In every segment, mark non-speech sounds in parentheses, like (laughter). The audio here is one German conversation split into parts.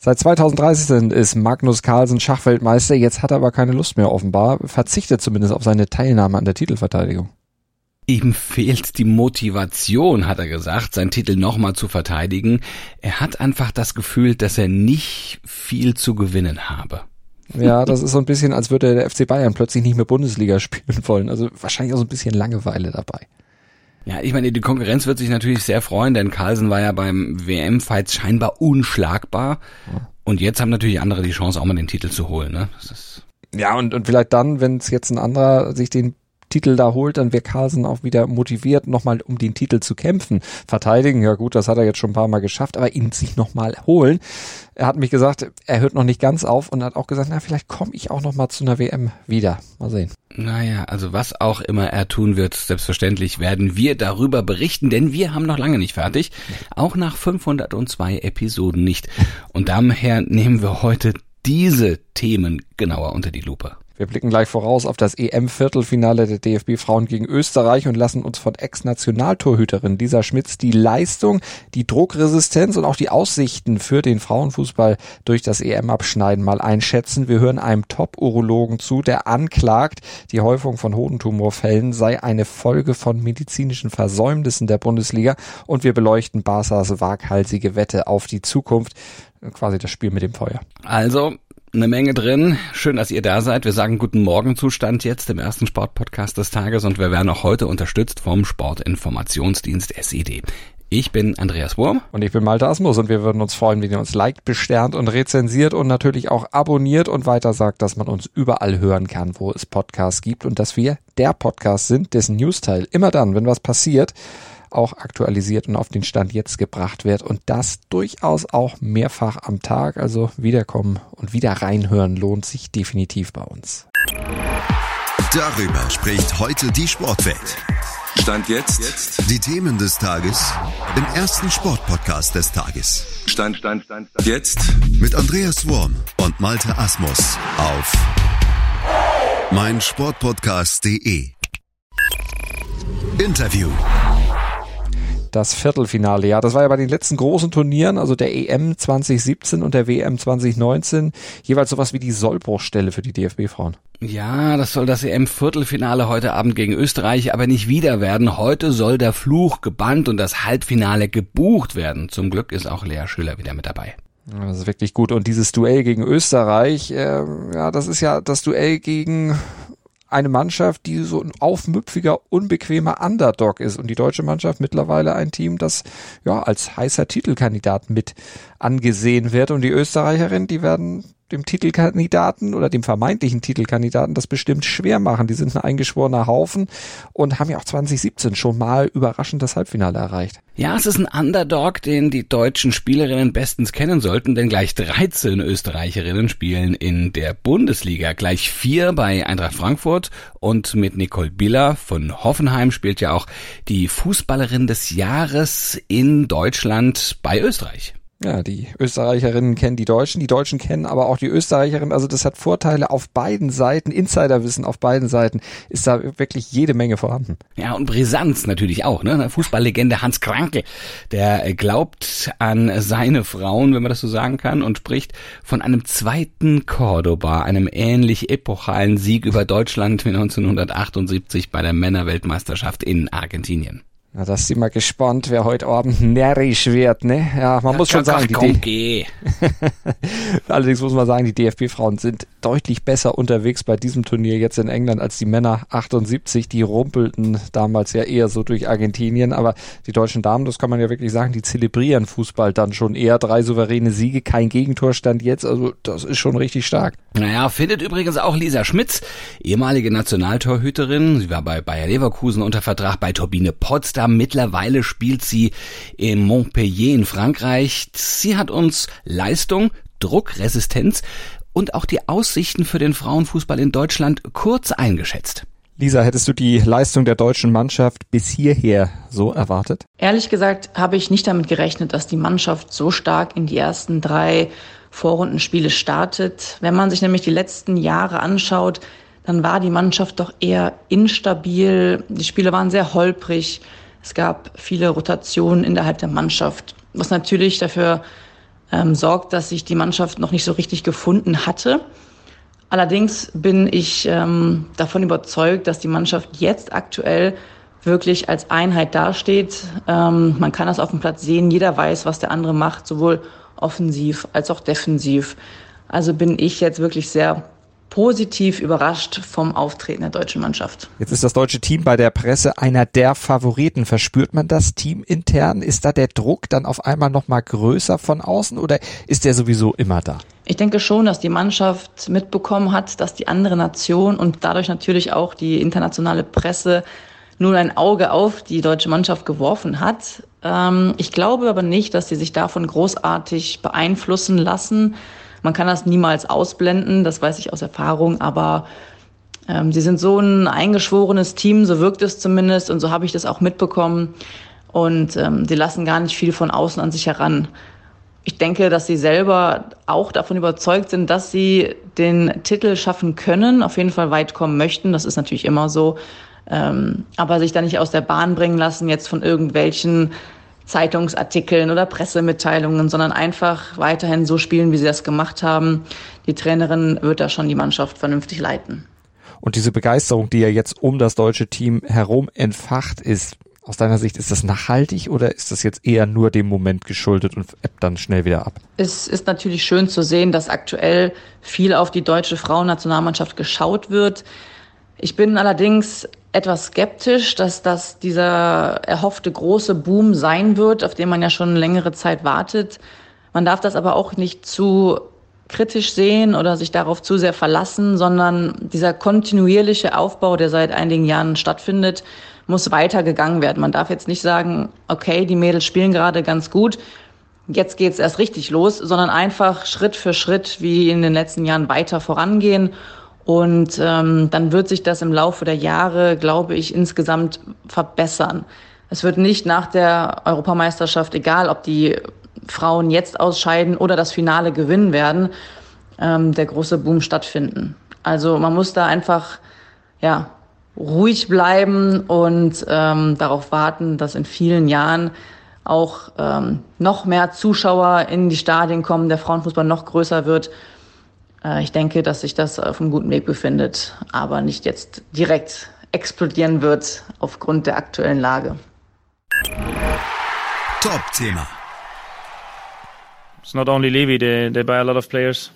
Seit 2013 ist Magnus Carlsen Schachweltmeister, jetzt hat er aber keine Lust mehr offenbar, verzichtet zumindest auf seine Teilnahme an der Titelverteidigung. Ihm fehlt die Motivation, hat er gesagt, seinen Titel nochmal zu verteidigen. Er hat einfach das Gefühl, dass er nicht viel zu gewinnen habe. Ja, das ist so ein bisschen, als würde der FC Bayern plötzlich nicht mehr Bundesliga spielen wollen. Also wahrscheinlich auch so ein bisschen Langeweile dabei. Ja, ich meine, die Konkurrenz wird sich natürlich sehr freuen, denn Carlsen war ja beim WM-Fights scheinbar unschlagbar. Und jetzt haben natürlich andere die Chance, auch mal den Titel zu holen. Ne? ja, und, und vielleicht dann, wenn es jetzt ein anderer sich den Titel da holt, dann wäre Carlsen auch wieder motiviert, nochmal um den Titel zu kämpfen. Verteidigen, ja gut, das hat er jetzt schon ein paar Mal geschafft, aber ihn sich nochmal holen. Er hat mich gesagt, er hört noch nicht ganz auf und hat auch gesagt, na, vielleicht komme ich auch nochmal zu einer WM wieder. Mal sehen. Naja, also was auch immer er tun wird, selbstverständlich werden wir darüber berichten, denn wir haben noch lange nicht fertig. Auch nach 502 Episoden nicht. Und daher nehmen wir heute diese Themen genauer unter die Lupe. Wir blicken gleich voraus auf das EM-Viertelfinale der DFB-Frauen gegen Österreich und lassen uns von Ex-Nationaltorhüterin Lisa Schmitz die Leistung, die Druckresistenz und auch die Aussichten für den Frauenfußball durch das EM-Abschneiden mal einschätzen. Wir hören einem Top-Urologen zu, der anklagt, die Häufung von Hodentumorfällen sei eine Folge von medizinischen Versäumnissen der Bundesliga und wir beleuchten Barsas waghalsige Wette auf die Zukunft quasi das Spiel mit dem Feuer. Also, eine Menge drin. Schön, dass ihr da seid. Wir sagen guten Morgen Zustand jetzt im ersten Sportpodcast des Tages und wir werden auch heute unterstützt vom Sportinformationsdienst SED. Ich bin Andreas Wurm. Und ich bin Malte Asmus und wir würden uns freuen, wenn ihr uns liked, besternt und rezensiert und natürlich auch abonniert und weiter sagt, dass man uns überall hören kann, wo es Podcasts gibt und dass wir der Podcast sind, dessen Newsteil immer dann, wenn was passiert, auch aktualisiert und auf den Stand jetzt gebracht wird und das durchaus auch mehrfach am Tag. Also wiederkommen und wieder reinhören lohnt sich definitiv bei uns. Darüber spricht heute die Sportwelt. Stand jetzt. jetzt. Die Themen des Tages im ersten Sportpodcast des Tages. Stand, Stand, Stand, Stand. Jetzt. Mit Andreas Worm und Malte Asmus auf meinsportpodcast.de. Interview das Viertelfinale. Ja, das war ja bei den letzten großen Turnieren, also der EM 2017 und der WM 2019, jeweils sowas wie die Sollbruchstelle für die DFB-Frauen. Ja, das soll das EM-Viertelfinale heute Abend gegen Österreich aber nicht wieder werden. Heute soll der Fluch gebannt und das Halbfinale gebucht werden. Zum Glück ist auch Lea Schüller wieder mit dabei. Das ist wirklich gut. Und dieses Duell gegen Österreich, äh, ja, das ist ja das Duell gegen eine Mannschaft, die so ein aufmüpfiger, unbequemer Underdog ist. Und die deutsche Mannschaft mittlerweile ein Team, das ja als heißer Titelkandidat mit angesehen wird. Und die Österreicherinnen, die werden dem Titelkandidaten oder dem vermeintlichen Titelkandidaten das bestimmt schwer machen. Die sind ein eingeschworener Haufen und haben ja auch 2017 schon mal überraschend das Halbfinale erreicht. Ja, es ist ein Underdog, den die deutschen Spielerinnen bestens kennen sollten, denn gleich 13 Österreicherinnen spielen in der Bundesliga. Gleich vier bei Eintracht Frankfurt und mit Nicole Biller von Hoffenheim spielt ja auch die Fußballerin des Jahres in Deutschland bei Österreich. Ja, die Österreicherinnen kennen die Deutschen, die Deutschen kennen aber auch die Österreicherinnen. Also das hat Vorteile auf beiden Seiten, Insiderwissen auf beiden Seiten ist da wirklich jede Menge vorhanden. Ja, und Brisanz natürlich auch, ne? Fußballlegende Hans Kranke, der glaubt an seine Frauen, wenn man das so sagen kann, und spricht von einem zweiten Cordoba, einem ähnlich epochalen Sieg über Deutschland (laughs) wie 1978 bei der Männerweltmeisterschaft in Argentinien. Na, da sind wir gespannt, wer heute Abend närrisch wird, ne? Ja, man ja, muss schon sagen, die komm, geh. (laughs) Allerdings muss man sagen, die DFB-Frauen sind deutlich besser unterwegs bei diesem Turnier jetzt in England als die Männer 78. Die rumpelten damals ja eher so durch Argentinien, aber die deutschen Damen, das kann man ja wirklich sagen, die zelebrieren Fußball dann schon eher. Drei souveräne Siege, kein Gegentorstand jetzt, also das ist schon richtig stark. Naja, findet übrigens auch Lisa Schmitz, ehemalige Nationaltorhüterin. Sie war bei Bayer Leverkusen unter Vertrag bei Turbine Potsdam. Mittlerweile spielt sie in Montpellier in Frankreich. Sie hat uns Leistung, Druckresistenz und auch die Aussichten für den Frauenfußball in Deutschland kurz eingeschätzt. Lisa, hättest du die Leistung der deutschen Mannschaft bis hierher so erwartet? Ehrlich gesagt habe ich nicht damit gerechnet, dass die Mannschaft so stark in die ersten drei Vorrundenspiele startet. Wenn man sich nämlich die letzten Jahre anschaut, dann war die Mannschaft doch eher instabil. Die Spiele waren sehr holprig. Es gab viele Rotationen innerhalb der Mannschaft, was natürlich dafür ähm, sorgt, dass sich die Mannschaft noch nicht so richtig gefunden hatte. Allerdings bin ich ähm, davon überzeugt, dass die Mannschaft jetzt aktuell wirklich als Einheit dasteht. Ähm, man kann das auf dem Platz sehen. Jeder weiß, was der andere macht, sowohl offensiv als auch defensiv. Also bin ich jetzt wirklich sehr positiv überrascht vom Auftreten der deutschen Mannschaft. Jetzt ist das deutsche Team bei der Presse einer der Favoriten. Verspürt man das Team intern? Ist da der Druck dann auf einmal noch mal größer von außen oder ist der sowieso immer da? Ich denke schon, dass die Mannschaft mitbekommen hat, dass die andere Nation und dadurch natürlich auch die internationale Presse nun ein Auge auf die deutsche Mannschaft geworfen hat. Ähm, ich glaube aber nicht, dass sie sich davon großartig beeinflussen lassen. Man kann das niemals ausblenden, das weiß ich aus Erfahrung, aber ähm, sie sind so ein eingeschworenes Team, so wirkt es zumindest und so habe ich das auch mitbekommen. Und ähm, sie lassen gar nicht viel von außen an sich heran. Ich denke, dass sie selber auch davon überzeugt sind, dass sie den Titel schaffen können, auf jeden Fall weit kommen möchten. Das ist natürlich immer so. Ähm, aber sich da nicht aus der Bahn bringen lassen, jetzt von irgendwelchen Zeitungsartikeln oder Pressemitteilungen, sondern einfach weiterhin so spielen, wie sie das gemacht haben. Die Trainerin wird da schon die Mannschaft vernünftig leiten. Und diese Begeisterung, die ja jetzt um das deutsche Team herum entfacht ist, aus deiner Sicht, ist das nachhaltig oder ist das jetzt eher nur dem Moment geschuldet und ebbt dann schnell wieder ab? Es ist natürlich schön zu sehen, dass aktuell viel auf die deutsche Frauennationalmannschaft geschaut wird. Ich bin allerdings etwas skeptisch, dass das dieser erhoffte große Boom sein wird, auf den man ja schon längere Zeit wartet. Man darf das aber auch nicht zu kritisch sehen oder sich darauf zu sehr verlassen, sondern dieser kontinuierliche Aufbau, der seit einigen Jahren stattfindet, muss weitergegangen werden. Man darf jetzt nicht sagen, okay, die Mädels spielen gerade ganz gut, jetzt geht's erst richtig los, sondern einfach Schritt für Schritt wie in den letzten Jahren weiter vorangehen und ähm, dann wird sich das im Laufe der Jahre, glaube ich, insgesamt verbessern. Es wird nicht nach der Europameisterschaft, egal ob die Frauen jetzt ausscheiden oder das Finale gewinnen werden, ähm, der große Boom stattfinden. Also man muss da einfach ja ruhig bleiben und ähm, darauf warten, dass in vielen Jahren auch ähm, noch mehr Zuschauer in die Stadien kommen, der Frauenfußball noch größer wird ich denke, dass sich das auf einem guten Weg befindet, aber nicht jetzt direkt explodieren wird aufgrund der aktuellen Lage. Top-Thema. It's not only Levy, they, they buy a lot of players.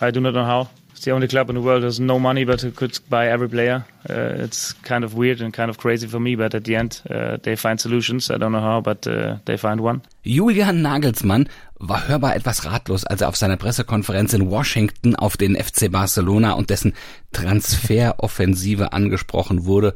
I do not know how. It's the only club in the world that has no money but could buy every player. Uh, it's kind of weird and kind of crazy for me, but at the end uh, they find solutions. I don't know how, but uh, they find one. Julian Nagelsmann war hörbar etwas ratlos, als er auf seiner Pressekonferenz in Washington auf den FC Barcelona und dessen Transferoffensive angesprochen wurde.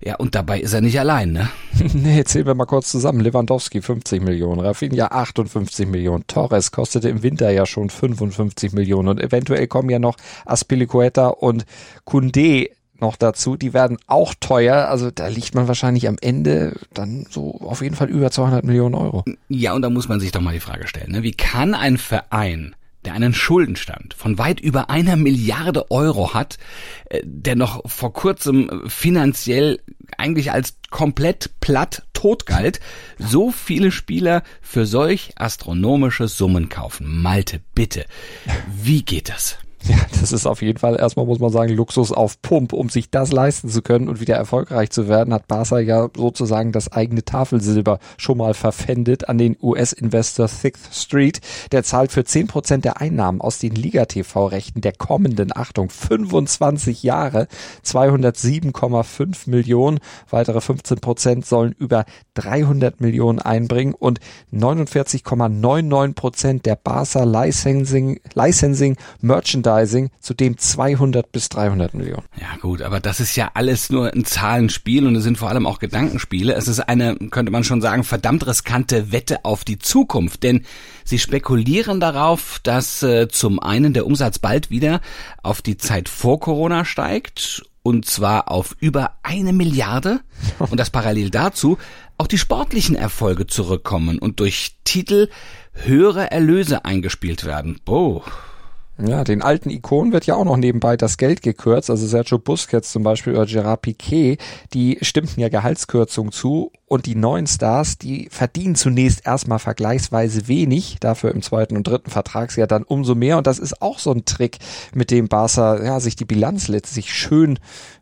Ja, und dabei ist er nicht allein, ne? (laughs) nee, zählen wir mal kurz zusammen. Lewandowski 50 Millionen, Rafinha 58 Millionen, Torres kostete im Winter ja schon 55 Millionen und eventuell kommen ja noch Aspilicueta und Kunde noch dazu, die werden auch teuer. Also da liegt man wahrscheinlich am Ende dann so auf jeden Fall über 200 Millionen Euro. Ja, und da muss man sich doch mal die Frage stellen, ne? wie kann ein Verein der einen Schuldenstand von weit über einer Milliarde Euro hat, äh, der noch vor kurzem finanziell eigentlich als komplett platt tot galt, so viele Spieler für solch astronomische Summen kaufen. Malte, bitte, wie geht das? (laughs) Ja, das ist auf jeden Fall erstmal, muss man sagen, Luxus auf Pump. Um sich das leisten zu können und wieder erfolgreich zu werden, hat Barca ja sozusagen das eigene Tafelsilber schon mal verpfändet an den US-Investor Sixth Street. Der zahlt für 10 Prozent der Einnahmen aus den Liga-TV-Rechten der kommenden, Achtung, 25 Jahre 207,5 Millionen. Weitere 15 Prozent sollen über 300 Millionen einbringen und 49,99 Prozent der Barca Licensing, Licensing Merchandise Advertising, zudem 200 bis 300 Millionen. Ja gut, aber das ist ja alles nur ein Zahlenspiel und es sind vor allem auch Gedankenspiele. Es ist eine, könnte man schon sagen, verdammt riskante Wette auf die Zukunft, denn sie spekulieren darauf, dass äh, zum einen der Umsatz bald wieder auf die Zeit vor Corona steigt und zwar auf über eine Milliarde (laughs) und dass parallel dazu auch die sportlichen Erfolge zurückkommen und durch Titel höhere Erlöse eingespielt werden. Boah. Ja, den alten Ikonen wird ja auch noch nebenbei das Geld gekürzt. Also Sergio Busquets zum Beispiel oder Gerard Piquet, die stimmten ja Gehaltskürzungen zu und die neuen Stars, die verdienen zunächst erstmal vergleichsweise wenig, dafür im zweiten und dritten Vertragsjahr dann umso mehr. Und das ist auch so ein Trick, mit dem Barca ja, sich die Bilanz letztlich schön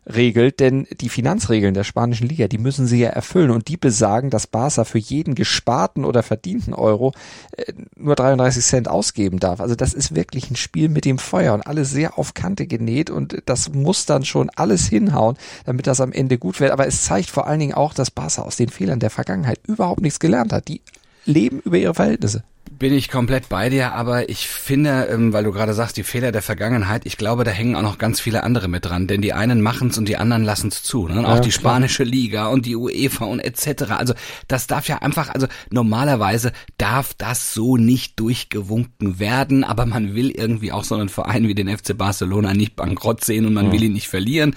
regelt, denn die Finanzregeln der spanischen Liga, die müssen sie ja erfüllen und die besagen, dass Barca für jeden gesparten oder verdienten Euro äh, nur 33 Cent ausgeben darf. Also das ist wirklich ein Spiel mit dem Feuer und alles sehr auf Kante genäht und das muss dann schon alles hinhauen, damit das am Ende gut wird. Aber es zeigt vor allen Dingen auch, dass Barca aus den Fehlern der Vergangenheit überhaupt nichts gelernt hat. Die leben über ihre Verhältnisse. Bin ich komplett bei dir, aber ich finde, ähm, weil du gerade sagst, die Fehler der Vergangenheit, ich glaube, da hängen auch noch ganz viele andere mit dran, denn die einen machen's und die anderen lassen's zu. Ne? auch die spanische Liga und die UEFA und etc. Also das darf ja einfach, also normalerweise darf das so nicht durchgewunken werden, aber man will irgendwie auch so einen Verein wie den FC Barcelona nicht bankrott sehen und man ja. will ihn nicht verlieren.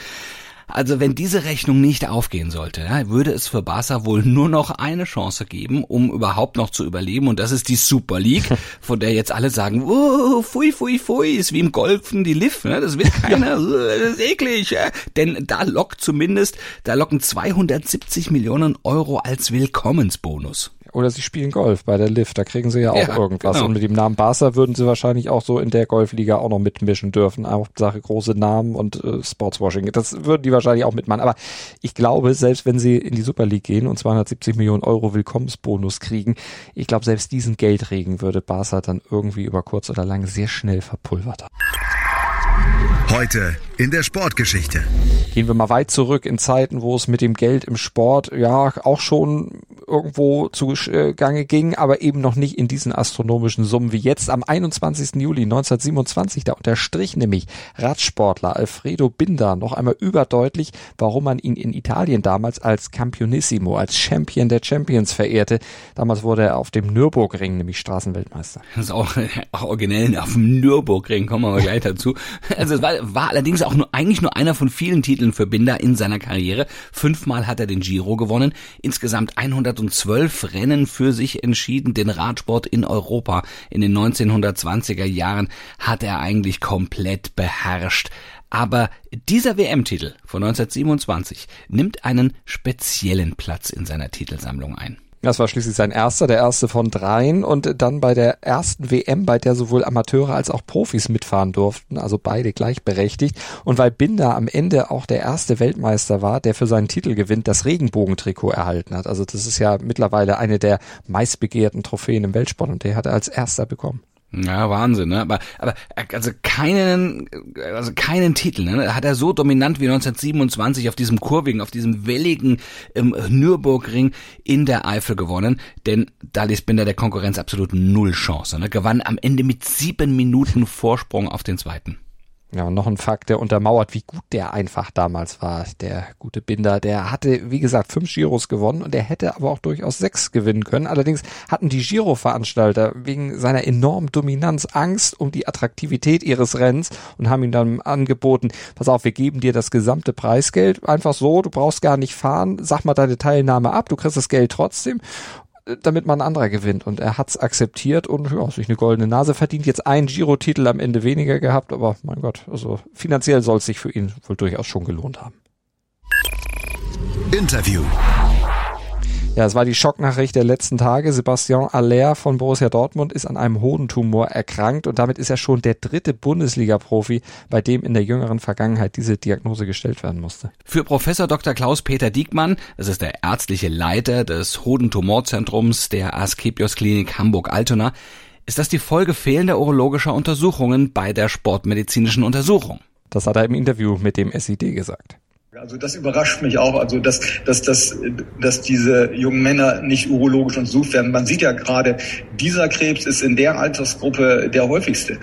Also wenn diese Rechnung nicht aufgehen sollte, ja, würde es für Barca wohl nur noch eine Chance geben, um überhaupt noch zu überleben und das ist die Super League, (laughs) von der jetzt alle sagen, oh, fui, fui, fui, ist wie im Golfen die Liv, ne? das will (laughs) keiner, das ist eklig. Ja? Denn da lockt zumindest, da locken 270 Millionen Euro als Willkommensbonus. Oder sie spielen Golf bei der Lift, da kriegen sie ja auch ja, irgendwas. Genau. Und mit dem Namen Barca würden sie wahrscheinlich auch so in der Golfliga auch noch mitmischen dürfen. Hauptsache große Namen und äh, Sportswashing. Das würden die wahrscheinlich auch mitmachen. Aber ich glaube, selbst wenn sie in die Super League gehen und 270 Millionen Euro Willkommensbonus kriegen, ich glaube, selbst diesen Geldregen würde Barca dann irgendwie über kurz oder lang sehr schnell verpulvert haben. Heute in der Sportgeschichte. Gehen wir mal weit zurück in Zeiten, wo es mit dem Geld im Sport ja auch schon irgendwo zugange ging, aber eben noch nicht in diesen astronomischen Summen wie jetzt. Am 21. Juli 1927, da unterstrich nämlich Radsportler Alfredo Binder noch einmal überdeutlich, warum man ihn in Italien damals als Campionissimo, als Champion der Champions verehrte. Damals wurde er auf dem Nürburgring nämlich Straßenweltmeister. Das ist auch, (laughs) auch originell auf dem Nürburgring, kommen wir mal gleich dazu. Also es war, war allerdings auch nur eigentlich nur einer von vielen Titeln für Binder in seiner Karriere. Fünfmal hat er den Giro gewonnen, insgesamt 112 Rennen für sich entschieden. Den Radsport in Europa in den 1920er Jahren hat er eigentlich komplett beherrscht. Aber dieser WM-Titel von 1927 nimmt einen speziellen Platz in seiner Titelsammlung ein. Das war schließlich sein erster, der erste von dreien und dann bei der ersten WM, bei der sowohl Amateure als auch Profis mitfahren durften, also beide gleichberechtigt. Und weil Binder am Ende auch der erste Weltmeister war, der für seinen Titelgewinn das Regenbogentrikot erhalten hat. Also das ist ja mittlerweile eine der meistbegehrten Trophäen im Weltsport und der hat er als erster bekommen. Ja, Wahnsinn, ne? Aber, aber also keinen, also keinen Titel, ne? Hat er so dominant wie 1927 auf diesem kurvigen, auf diesem welligen ähm, Nürburgring in der Eifel gewonnen. Denn da ließ Binder der Konkurrenz absolut null Chance. Ne? Gewann am Ende mit sieben Minuten Vorsprung auf den zweiten. Ja, noch ein Fakt, der untermauert, wie gut der einfach damals war. Der gute Binder, der hatte, wie gesagt, fünf Giros gewonnen und der hätte aber auch durchaus sechs gewinnen können. Allerdings hatten die Giro-Veranstalter wegen seiner enormen Dominanz Angst um die Attraktivität ihres Rennens und haben ihm dann angeboten, pass auf, wir geben dir das gesamte Preisgeld einfach so, du brauchst gar nicht fahren, sag mal deine Teilnahme ab, du kriegst das Geld trotzdem damit man ein anderer gewinnt. Und er hat's akzeptiert und ja, sich eine goldene Nase verdient. Jetzt einen Giro-Titel am Ende weniger gehabt, aber mein Gott, also finanziell soll es sich für ihn wohl durchaus schon gelohnt haben. Interview. Ja, es war die Schocknachricht der letzten Tage. Sebastian Aller von Borussia Dortmund ist an einem Hodentumor erkrankt und damit ist er schon der dritte Bundesliga-Profi, bei dem in der jüngeren Vergangenheit diese Diagnose gestellt werden musste. Für Professor Dr. Klaus-Peter Diekmann, das ist der ärztliche Leiter des Hodentumorzentrums der Asklepios Klinik Hamburg-Altona, ist das die Folge fehlender urologischer Untersuchungen bei der sportmedizinischen Untersuchung. Das hat er im Interview mit dem SID gesagt. Also das überrascht mich auch, also dass, dass, dass, dass diese jungen Männer nicht urologisch untersucht werden. Man sieht ja gerade, dieser Krebs ist in der Altersgruppe der häufigste.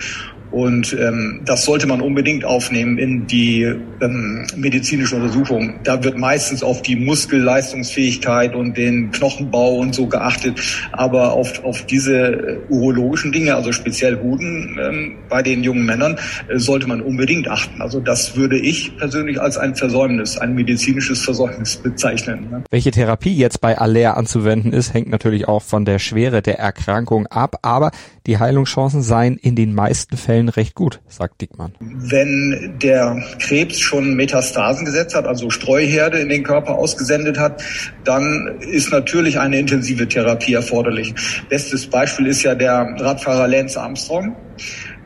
Und ähm, das sollte man unbedingt aufnehmen in die ähm, medizinische Untersuchung. Da wird meistens auf die Muskelleistungsfähigkeit und den Knochenbau und so geachtet. Aber auf, auf diese äh, urologischen Dinge, also speziell Hoden ähm, bei den jungen Männern, äh, sollte man unbedingt achten. Also das würde ich persönlich als ein Versäumnis, ein medizinisches Versäumnis bezeichnen. Ne? Welche Therapie jetzt bei Aller anzuwenden ist, hängt natürlich auch von der Schwere der Erkrankung ab. Aber die Heilungschancen seien in den meisten Fällen Fällen recht gut, sagt Dickmann. Wenn der Krebs schon Metastasen gesetzt hat, also Streuherde in den Körper ausgesendet hat, dann ist natürlich eine intensive Therapie erforderlich. Bestes Beispiel ist ja der Radfahrer Lance Armstrong.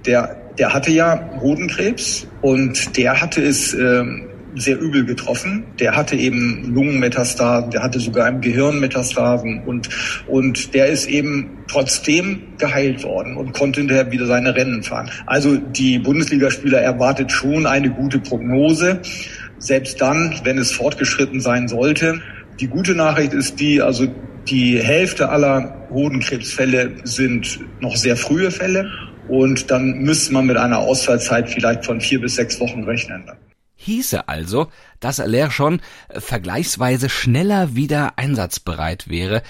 Der, der hatte ja Hodenkrebs und der hatte es ähm, sehr übel getroffen. Der hatte eben Lungenmetastasen, der hatte sogar im Gehirn Metastasen und, und der ist eben trotzdem geheilt worden und konnte hinterher wieder seine Rennen fahren. Also die Bundesligaspieler erwartet schon eine gute Prognose, selbst dann, wenn es fortgeschritten sein sollte. Die gute Nachricht ist die, also die Hälfte aller Hodenkrebsfälle sind noch sehr frühe Fälle und dann müsste man mit einer Ausfallzeit vielleicht von vier bis sechs Wochen rechnen. Hieße also, dass Aller schon vergleichsweise schneller wieder einsatzbereit wäre,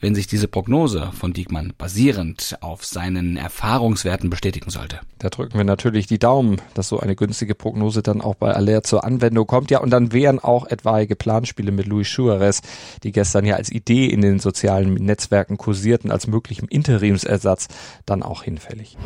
wenn sich diese Prognose von Diekmann basierend auf seinen Erfahrungswerten bestätigen sollte. Da drücken wir natürlich die Daumen, dass so eine günstige Prognose dann auch bei Aller zur Anwendung kommt. Ja, und dann wären auch etwaige Planspiele mit Luis Suarez, die gestern ja als Idee in den sozialen Netzwerken kursierten, als möglichem Interimsersatz, dann auch hinfällig.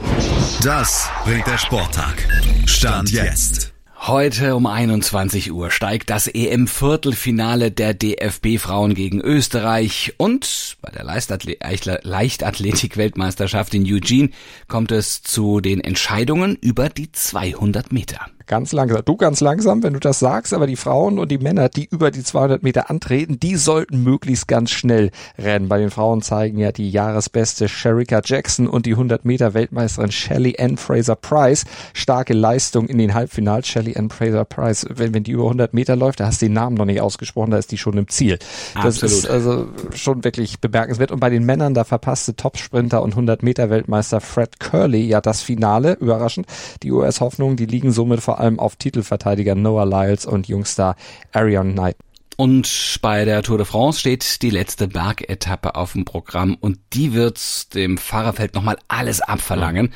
Das bringt der Sporttag. Stand jetzt. Heute um 21 Uhr steigt das EM-Viertelfinale der DFB-Frauen gegen Österreich und bei der Leichtathletik-Weltmeisterschaft in Eugene kommt es zu den Entscheidungen über die 200 Meter. Ganz langsam. Du ganz langsam, wenn du das sagst, aber die Frauen und die Männer, die über die 200 Meter antreten, die sollten möglichst ganz schnell rennen. Bei den Frauen zeigen ja die Jahresbeste Sherika Jackson und die 100 Meter Weltmeisterin Shelly Ann Fraser Price starke Leistung in den Halbfinals. Shelly Ann Fraser Price, wenn, wenn die über 100 Meter läuft, da hast du den Namen noch nicht ausgesprochen, da ist die schon im Ziel. Das Absolut. ist also schon wirklich bemerkenswert. Und bei den Männern, da verpasste Topsprinter und 100 Meter Weltmeister Fred Curley ja das Finale, überraschend. Die US-Hoffnungen, die liegen somit vor vor allem auf Titelverteidiger Noah Lyles und Jungstar Arion Knight. Und bei der Tour de France steht die letzte Bergetappe auf dem Programm und die wird dem Fahrerfeld nochmal alles abverlangen.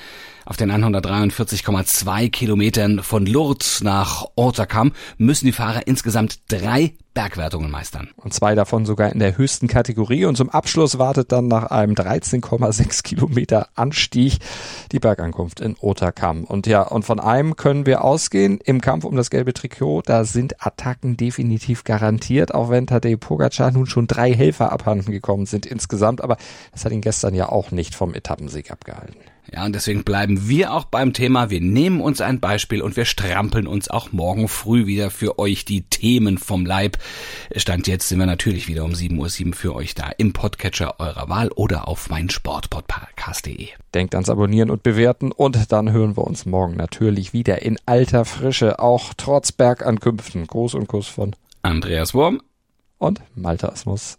Auf den 143,2 Kilometern von Lourdes nach Hautacam müssen die Fahrer insgesamt drei Bergwertungen meistern. Und zwei davon sogar in der höchsten Kategorie. Und zum Abschluss wartet dann nach einem 13,6 Kilometer Anstieg die Bergankunft in Otakam. Und ja, und von einem können wir ausgehen. Im Kampf um das gelbe Trikot, da sind Attacken definitiv garantiert, auch wenn Tadej Pogacar nun schon drei Helfer abhanden gekommen sind insgesamt. Aber das hat ihn gestern ja auch nicht vom Etappensieg abgehalten. Ja, und deswegen bleiben wir auch beim Thema. Wir nehmen uns ein Beispiel und wir strampeln uns auch morgen früh wieder für euch die Themen vom Leib. Stand jetzt sind wir natürlich wieder um 7.07 Uhr für euch da im Podcatcher eurer Wahl oder auf meinsportpodcast.de. Denkt ans Abonnieren und Bewerten und dann hören wir uns morgen natürlich wieder in alter Frische, auch trotz Bergankünften. Gruß und Kuss von Andreas Wurm und Malte Asmus.